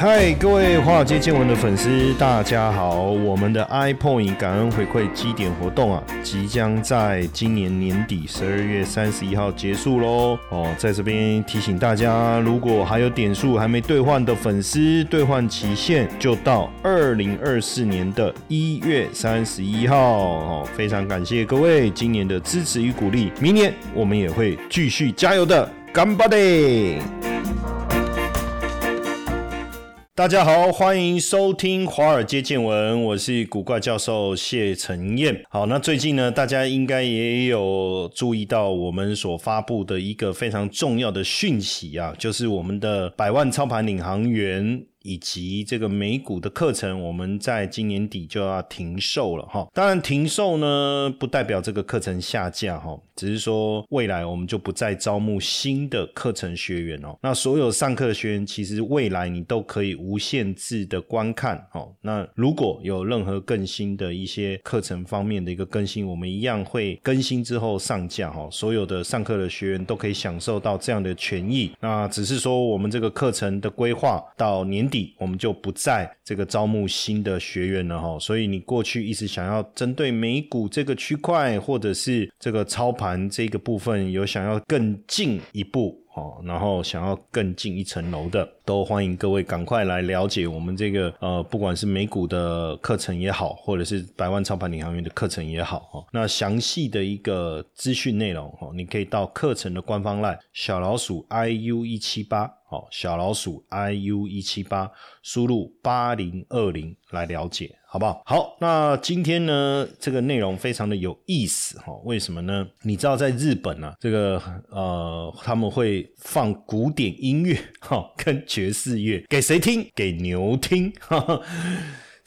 嗨，各位华尔街见闻的粉丝，大家好！我们的 iPoint 感恩回馈基点活动啊，即将在今年年底十二月三十一号结束喽。哦，在这边提醒大家，如果还有点数还没兑换的粉丝，兑换期限就到二零二四年的一月三十一号。哦，非常感谢各位今年的支持与鼓励，明年我们也会继续加油的，干巴的！大家好，欢迎收听华尔街见闻，我是古怪教授谢承彦。好，那最近呢，大家应该也有注意到我们所发布的一个非常重要的讯息啊，就是我们的百万操盘领航员。以及这个美股的课程，我们在今年底就要停售了哈。当然，停售呢不代表这个课程下架哈，只是说未来我们就不再招募新的课程学员哦。那所有上课的学员，其实未来你都可以无限制的观看哦。那如果有任何更新的一些课程方面的一个更新，我们一样会更新之后上架哈。所有的上课的学员都可以享受到这样的权益。那只是说我们这个课程的规划到年底。我们就不再这个招募新的学员了哈，所以你过去一直想要针对美股这个区块，或者是这个操盘这个部分，有想要更进一步哦，然后想要更进一层楼的，都欢迎各位赶快来了解我们这个呃，不管是美股的课程也好，或者是百万操盘领航员的课程也好哈，那详细的一个资讯内容哦，你可以到课程的官方赖小老鼠 i u 一七八。好，小老鼠 i u 一七八，输入八零二零来了解，好不好？好，那今天呢，这个内容非常的有意思哈。为什么呢？你知道在日本呢，这个呃，他们会放古典音乐哈，跟爵士乐给谁听？给牛听。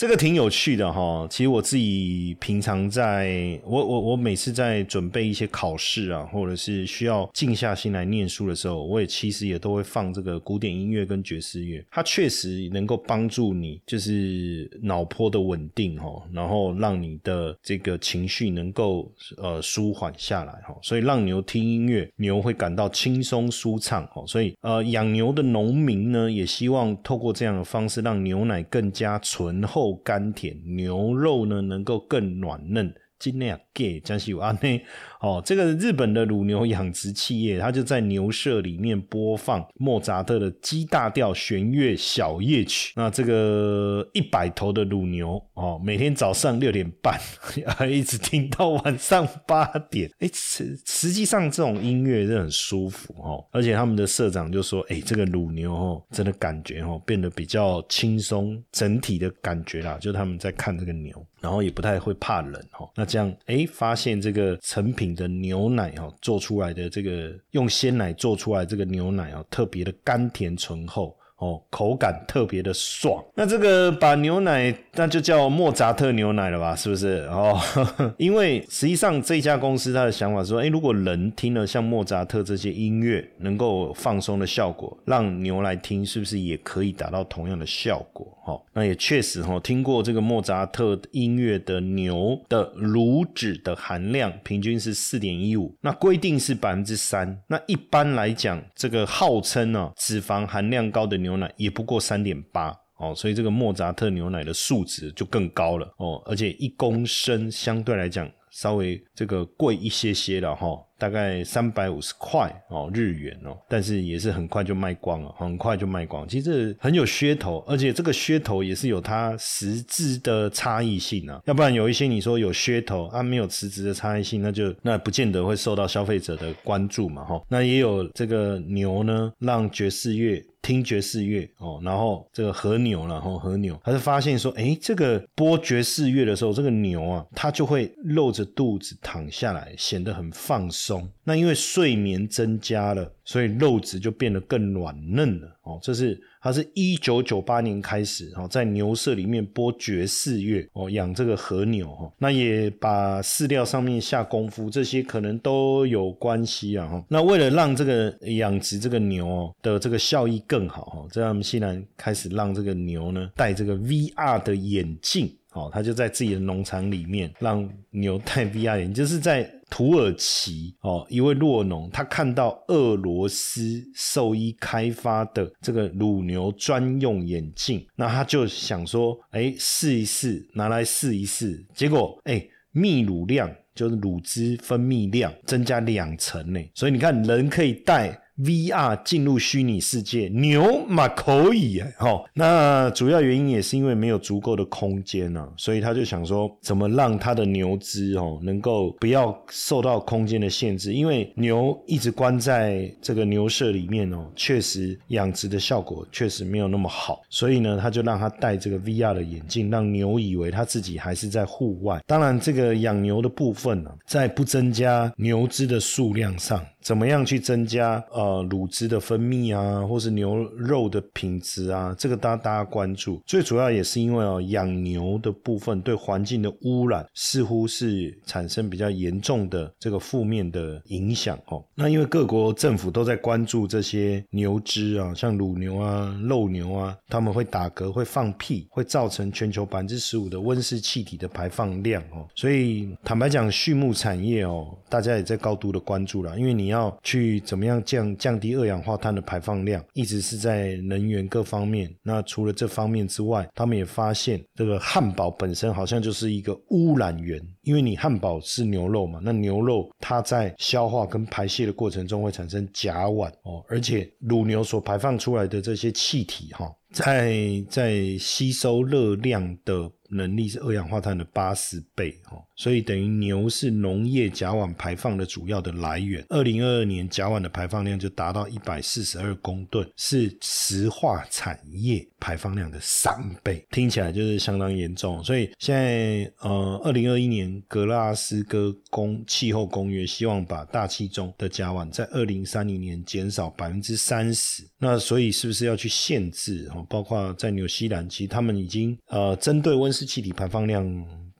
这个挺有趣的哈，其实我自己平常在，我我我每次在准备一些考试啊，或者是需要静下心来念书的时候，我也其实也都会放这个古典音乐跟爵士乐，它确实能够帮助你，就是脑波的稳定哈，然后让你的这个情绪能够呃舒缓下来哈，所以让牛听音乐，牛会感到轻松舒畅哈，所以呃养牛的农民呢，也希望透过这样的方式，让牛奶更加醇厚。甘甜牛肉呢，能够更软嫩。尽量给江西有安内 哦，这个日本的乳牛养殖企业，它就在牛舍里面播放莫扎特的 G 大调弦乐小夜曲。那这个一百头的乳牛哦，每天早上六点半 一直听到晚上八点。哎，实实际上这种音乐是很舒服哦，而且他们的社长就说：“哎，这个乳牛哦，真的感觉哦变得比较轻松，整体的感觉啦，就他们在看这个牛，然后也不太会怕冷哦。那这样，哎，发现这个成品的牛奶哈，做出来的这个用鲜奶做出来这个牛奶哦，特别的甘甜醇厚。哦，口感特别的爽。那这个把牛奶，那就叫莫扎特牛奶了吧？是不是？哦，因为实际上这家公司他的想法说，哎，如果人听了像莫扎特这些音乐，能够放松的效果，让牛来听，是不是也可以达到同样的效果？哦，那也确实哈，听过这个莫扎特音乐的牛的乳脂的含量平均是四点一五，那规定是百分之三。那一般来讲，这个号称呢脂肪含量高的牛。牛奶也不过三点八哦，所以这个莫扎特牛奶的数值就更高了哦，而且一公升相对来讲稍微这个贵一些些了哈。大概三百五十块哦，日元哦，但是也是很快就卖光了，很快就卖光。其实很有噱头，而且这个噱头也是有它实质的差异性啊。要不然有一些你说有噱头，它没有实质的差异性，那就那不见得会受到消费者的关注嘛，哈。那也有这个牛呢，让爵士乐听爵士乐哦，然后这个和牛然后和牛，他是发现说，哎，这个播爵士乐的时候，这个牛啊，它就会露着肚子躺下来，显得很放松。那因为睡眠增加了，所以肉质就变得更软嫩了哦。这是它是一九九八年开始哦，在牛舍里面播爵士乐哦，养这个和牛哈。那也把饲料上面下功夫，这些可能都有关系啊哈。那为了让这个养殖这个牛哦的这个效益更好哈，这样西南开始让这个牛呢戴这个 VR 的眼镜哦，他就在自己的农场里面让牛戴 VR 眼镜，就是在。土耳其哦一位洛农，他看到俄罗斯兽医开发的这个乳牛专用眼镜，那他就想说，哎，试一试，拿来试一试，结果哎，泌乳量就是乳汁分泌量增加两成呢，所以你看人可以戴。VR 进入虚拟世界，牛嘛可以哎，哈，那主要原因也是因为没有足够的空间呢，所以他就想说，怎么让他的牛只哦能够不要受到空间的限制，因为牛一直关在这个牛舍里面哦，确实养殖的效果确实没有那么好，所以呢，他就让他戴这个 VR 的眼镜，让牛以为他自己还是在户外。当然，这个养牛的部分呢，在不增加牛只的数量上。怎么样去增加呃乳汁的分泌啊，或是牛肉的品质啊？这个大大家关注。最主要也是因为哦，养牛的部分对环境的污染似乎是产生比较严重的这个负面的影响哦。那因为各国政府都在关注这些牛只啊，像乳牛啊、肉牛啊，他们会打嗝、会放屁，会造成全球百分之十五的温室气体的排放量哦。所以坦白讲，畜牧产业哦，大家也在高度的关注了，因为你。你要去怎么样降降低二氧化碳的排放量，一直是在能源各方面。那除了这方面之外，他们也发现这个汉堡本身好像就是一个污染源，因为你汉堡是牛肉嘛，那牛肉它在消化跟排泄的过程中会产生甲烷哦，而且乳牛所排放出来的这些气体哈，在在吸收热量的。能力是二氧化碳的八十倍哦，所以等于牛是农业甲烷排放的主要的来源。二零二二年甲烷的排放量就达到一百四十二公吨，是石化产业排放量的三倍，听起来就是相当严重。所以现在呃，二零二一年格拉斯哥公气候公约希望把大气中的甲烷在二零三零年减少百分之三十。那所以是不是要去限制哦？包括在纽西兰，其实他们已经呃针对温室气体排放量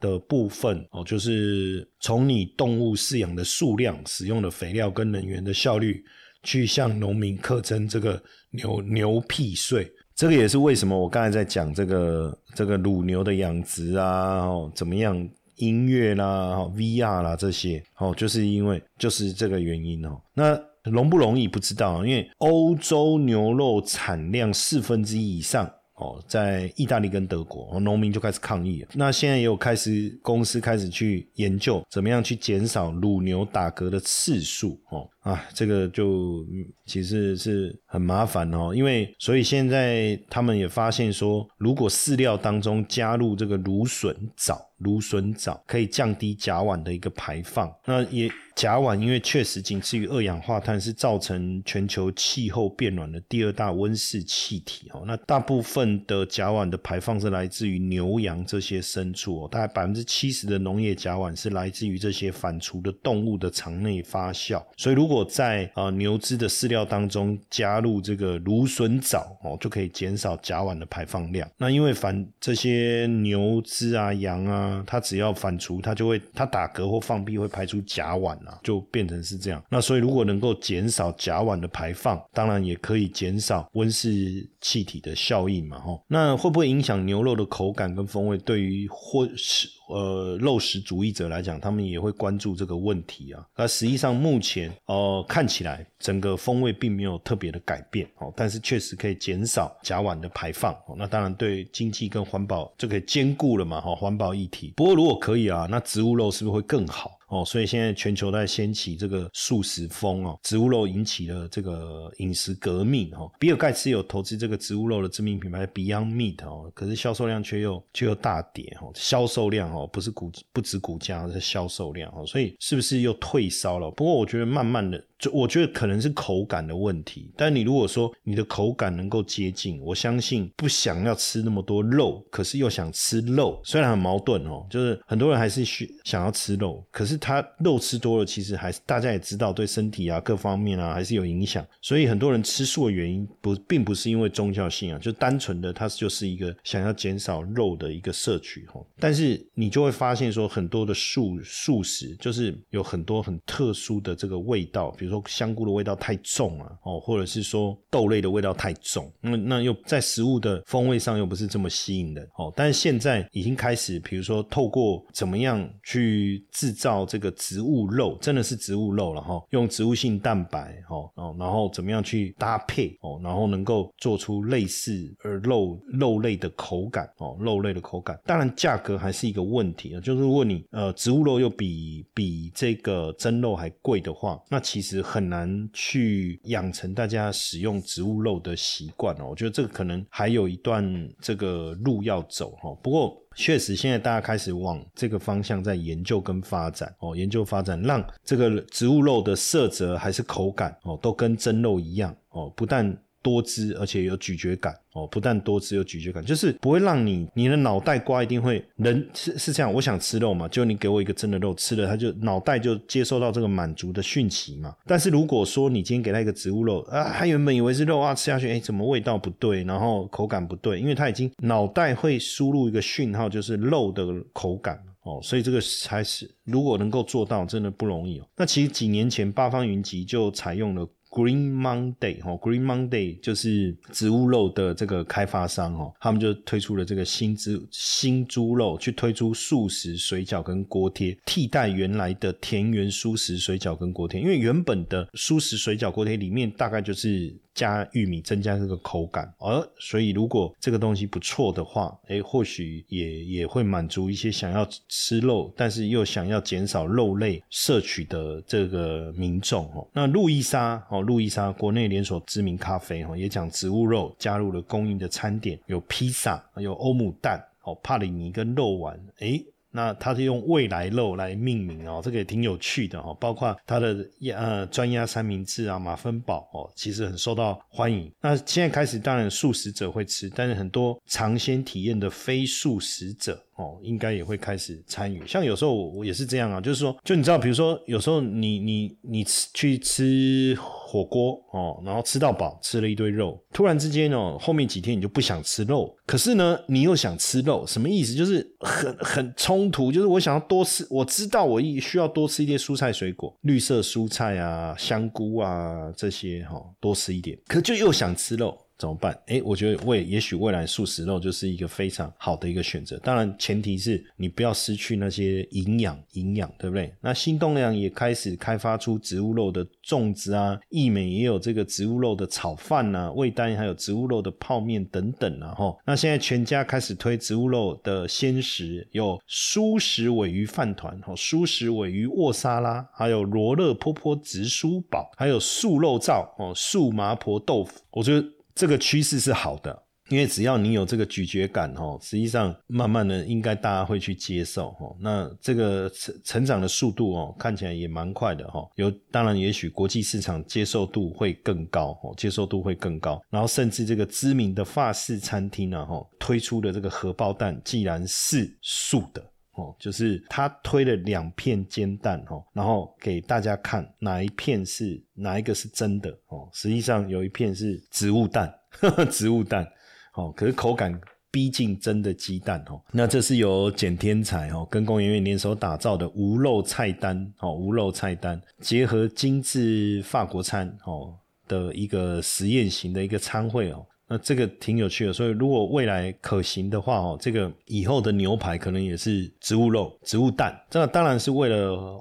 的部分哦，就是从你动物饲养的数量、使用的肥料跟能源的效率，去向农民课征这个牛牛屁税。这个也是为什么我刚才在讲这个这个乳牛的养殖啊，哦怎么样音乐啦、VR 啦这些哦，就是因为就是这个原因哦。那容不容易不知道，因为欧洲牛肉产量四分之一以上。哦，在意大利跟德国，农民就开始抗议。那现在也有开始公司开始去研究，怎么样去减少乳牛打嗝的次数。哦，啊，这个就其实是很麻烦哦，因为所以现在他们也发现说，如果饲料当中加入这个芦笋藻。芦笋藻可以降低甲烷的一个排放，那也甲烷因为确实仅次于二氧化碳，是造成全球气候变暖的第二大温室气体哦。那大部分的甲烷的排放是来自于牛羊这些牲畜哦，大概百分之七十的农业甲烷是来自于这些反刍的动物的肠内发酵。所以如如果在啊牛只的饲料当中加入这个芦笋藻哦，就可以减少甲烷的排放量。那因为反这些牛只啊羊啊。它只要反刍，它就会它打嗝或放屁会排出甲烷啊，就变成是这样。那所以如果能够减少甲烷的排放，当然也可以减少温室气体的效应嘛，吼。那会不会影响牛肉的口感跟风味？对于或是呃肉食主义者来讲，他们也会关注这个问题啊。那实际上目前呃哦看起来整个风味并没有特别的改变哦，但是确实可以减少甲烷的排放哦。那当然对经济跟环保就可以兼顾了嘛，哈，环保一体。不过如果可以啊，那植物肉是不是会更好？哦，所以现在全球在掀起这个素食风哦，植物肉引起了这个饮食革命哦。比尔盖茨有投资这个植物肉的知名品牌 Beyond Meat 哦，可是销售量却又却又大跌哦，销售量哦不是股不止股价，是销售量哦，所以是不是又退烧了？不过我觉得慢慢的。就我觉得可能是口感的问题，但你如果说你的口感能够接近，我相信不想要吃那么多肉，可是又想吃肉，虽然很矛盾哦，就是很多人还是需想要吃肉，可是他肉吃多了，其实还是大家也知道对身体啊各方面啊还是有影响，所以很多人吃素的原因不并不是因为宗教信仰，就单纯的它就是一个想要减少肉的一个摄取哦，但是你就会发现说很多的素素食就是有很多很特殊的这个味道，比如。说香菇的味道太重了哦，或者是说豆类的味道太重，那那又在食物的风味上又不是这么吸引人哦。但是现在已经开始，比如说透过怎么样去制造这个植物肉，真的是植物肉了哈，用植物性蛋白哦哦，然后怎么样去搭配哦，然后能够做出类似呃肉肉类的口感哦，肉类的口感，当然价格还是一个问题啊，就是如果你呃植物肉又比比这个真肉还贵的话，那其实很难去养成大家使用植物肉的习惯哦，我觉得这个可能还有一段这个路要走哈，不过。确实，现在大家开始往这个方向在研究跟发展哦，研究发展，让这个植物肉的色泽还是口感哦，都跟真肉一样哦，不但。多汁，而且有咀嚼感哦，不但多汁有咀嚼感，就是不会让你你的脑袋瓜一定会人是是这样，我想吃肉嘛，就你给我一个真的肉吃了，他就脑袋就接受到这个满足的讯息嘛。但是如果说你今天给他一个植物肉啊，他原本以为是肉啊，吃下去哎，怎么味道不对，然后口感不对，因为他已经脑袋会输入一个讯号，就是肉的口感哦，所以这个才是如果能够做到，真的不容易哦。那其实几年前八方云集就采用了。Green Monday 哈，Green Monday 就是植物肉的这个开发商哦，他们就推出了这个新新猪肉，去推出素食水饺跟锅贴，替代原来的田园素食水饺跟锅贴，因为原本的素食水饺锅贴里面大概就是。加玉米增加这个口感，而所以如果这个东西不错的话，哎，或许也也会满足一些想要吃肉，但是又想要减少肉类摄取的这个民众哦。那路易莎哦，路易莎国内连锁知名咖啡哈，也讲植物肉加入了供应的餐点，有披萨，有欧姆蛋，哦，帕里尼跟肉丸，哎。那它是用未来肉来命名哦，这个也挺有趣的哈。包括它的鸭呃专鸭三明治啊，马芬堡哦，其实很受到欢迎。那现在开始，当然素食者会吃，但是很多尝鲜体验的非素食者哦，应该也会开始参与。像有时候我也是这样啊，就是说，就你知道，比如说有时候你你你去吃。火锅哦，然后吃到饱，吃了一堆肉。突然之间哦，后面几天你就不想吃肉，可是呢，你又想吃肉，什么意思？就是很很冲突。就是我想要多吃，我知道我需要多吃一些蔬菜水果，绿色蔬菜啊，香菇啊这些哈，多吃一点，可就又想吃肉。怎么办？哎，我觉得未也许未来素食肉就是一个非常好的一个选择。当然，前提是你不要失去那些营养，营养对不对？那新东阳也开始开发出植物肉的粽子啊，益美也有这个植物肉的炒饭呐，味丹还有植物肉的泡面等等啊。哈，那现在全家开始推植物肉的鲜食，有蔬食尾鱼饭团，哈，蔬食尾鱼沃沙拉，还有罗勒坡坡植蔬堡，还有素肉燥，哦，素麻婆豆腐。我觉得。这个趋势是好的，因为只要你有这个咀嚼感，哈，实际上慢慢的应该大家会去接受，哈。那这个成成长的速度，哦，看起来也蛮快的，哈。有当然，也许国际市场接受度会更高，哦，接受度会更高。然后甚至这个知名的法式餐厅呢，哈，推出的这个荷包蛋，既然是素的。哦，就是他推了两片煎蛋，哦，然后给大家看哪一片是哪一个是真的，哦，实际上有一片是植物蛋，呵 呵植物蛋，哦，可是口感逼近真的鸡蛋，哦，那这是由简天才，哦，跟工研院联手打造的无肉菜单，哦，无肉菜单结合精致法国餐，哦的一个实验型的一个餐会，哦。那这个挺有趣的，所以如果未来可行的话哦，这个以后的牛排可能也是植物肉、植物蛋，这个当然是为了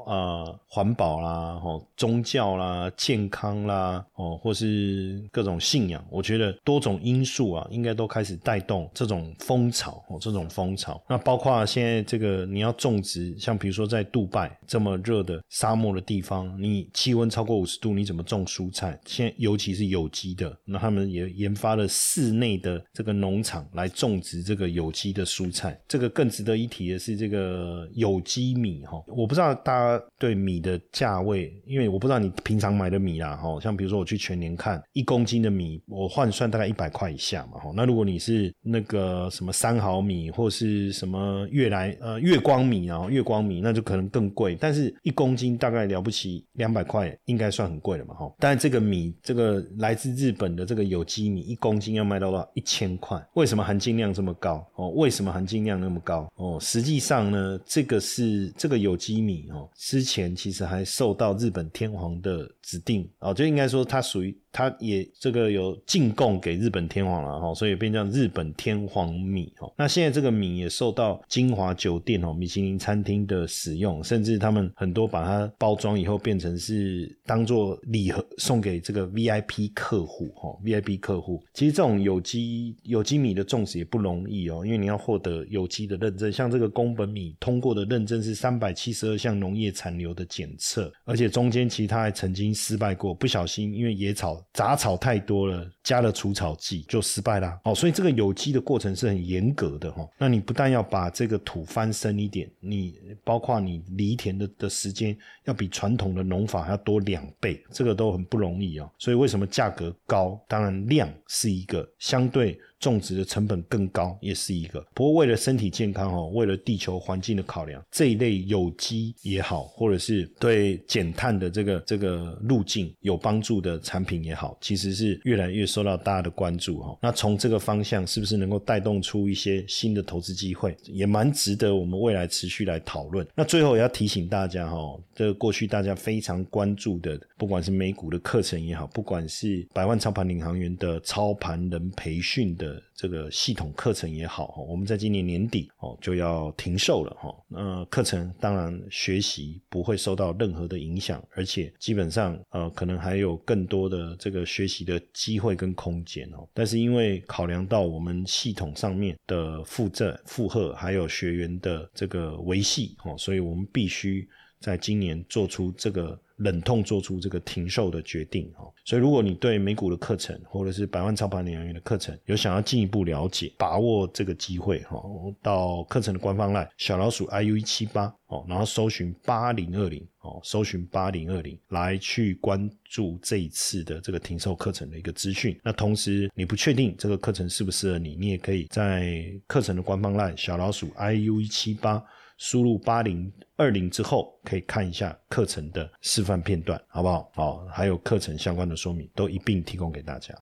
呃环保啦、哦宗教啦、健康啦哦，或是各种信仰，我觉得多种因素啊，应该都开始带动这种风潮哦，这种风潮。那包括现在这个你要种植，像比如说在杜拜这么热的沙漠的地方，你气温超过五十度，你怎么种蔬菜？现在尤其是有机的，那他们也研发了。室内的这个农场来种植这个有机的蔬菜，这个更值得一提的是这个有机米哈。我不知道大家对米的价位，因为我不知道你平常买的米啦哈。像比如说我去全年看一公斤的米，我换算大概一百块以下嘛哈。那如果你是那个什么三毫米或是什么月来呃月光米啊月光米，那就可能更贵。但是一公斤大概了不起两百块，应该算很贵了嘛哈。但这个米这个来自日本的这个有机米一公斤。要卖到多少？一千块。为什么含金量这么高？哦，为什么含金量那么高？哦，实际上呢，这个是这个有机米哦，之前其实还受到日本天皇的指定哦，就应该说它属于。它也这个有进贡给日本天皇了哈，所以变成日本天皇米哈。那现在这个米也受到金华酒店哦、米其林餐厅的使用，甚至他们很多把它包装以后变成是当做礼盒送给这个 VIP 客户哈。VIP 客户其实这种有机有机米的种植也不容易哦，因为你要获得有机的认证，像这个宫本米通过的认证是三百七十二项农业残留的检测，而且中间其实它还曾经失败过，不小心因为野草。杂草太多了，加了除草剂就失败啦。哦，所以这个有机的过程是很严格的哈。那你不但要把这个土翻深一点，你包括你犁田的的时间要比传统的农法还要多两倍，这个都很不容易啊。所以为什么价格高？当然量是一一个相对。种植的成本更高，也是一个。不过为了身体健康哦，为了地球环境的考量，这一类有机也好，或者是对减碳的这个这个路径有帮助的产品也好，其实是越来越受到大家的关注哈。那从这个方向，是不是能够带动出一些新的投资机会，也蛮值得我们未来持续来讨论。那最后也要提醒大家哈，这过去大家非常关注的，不管是美股的课程也好，不管是百万操盘领航员的操盘人培训的。这个系统课程也好，我们在今年年底哦就要停售了哈。那课程当然学习不会受到任何的影响，而且基本上呃可能还有更多的这个学习的机会跟空间哦。但是因为考量到我们系统上面的负债负荷，还有学员的这个维系哦，所以我们必须在今年做出这个。冷痛做出这个停售的决定哈，所以如果你对美股的课程或者是百万操盘领航员的课程有想要进一步了解，把握这个机会哈，到课程的官方赖小老鼠 iu 一七八哦，然后搜寻八零二零哦，搜寻八零二零来去关注这一次的这个停售课程的一个资讯。那同时你不确定这个课程适不适合你，你也可以在课程的官方赖小老鼠 iu 一七八。输入八零二零之后，可以看一下课程的示范片段，好不好？好，还有课程相关的说明，都一并提供给大家。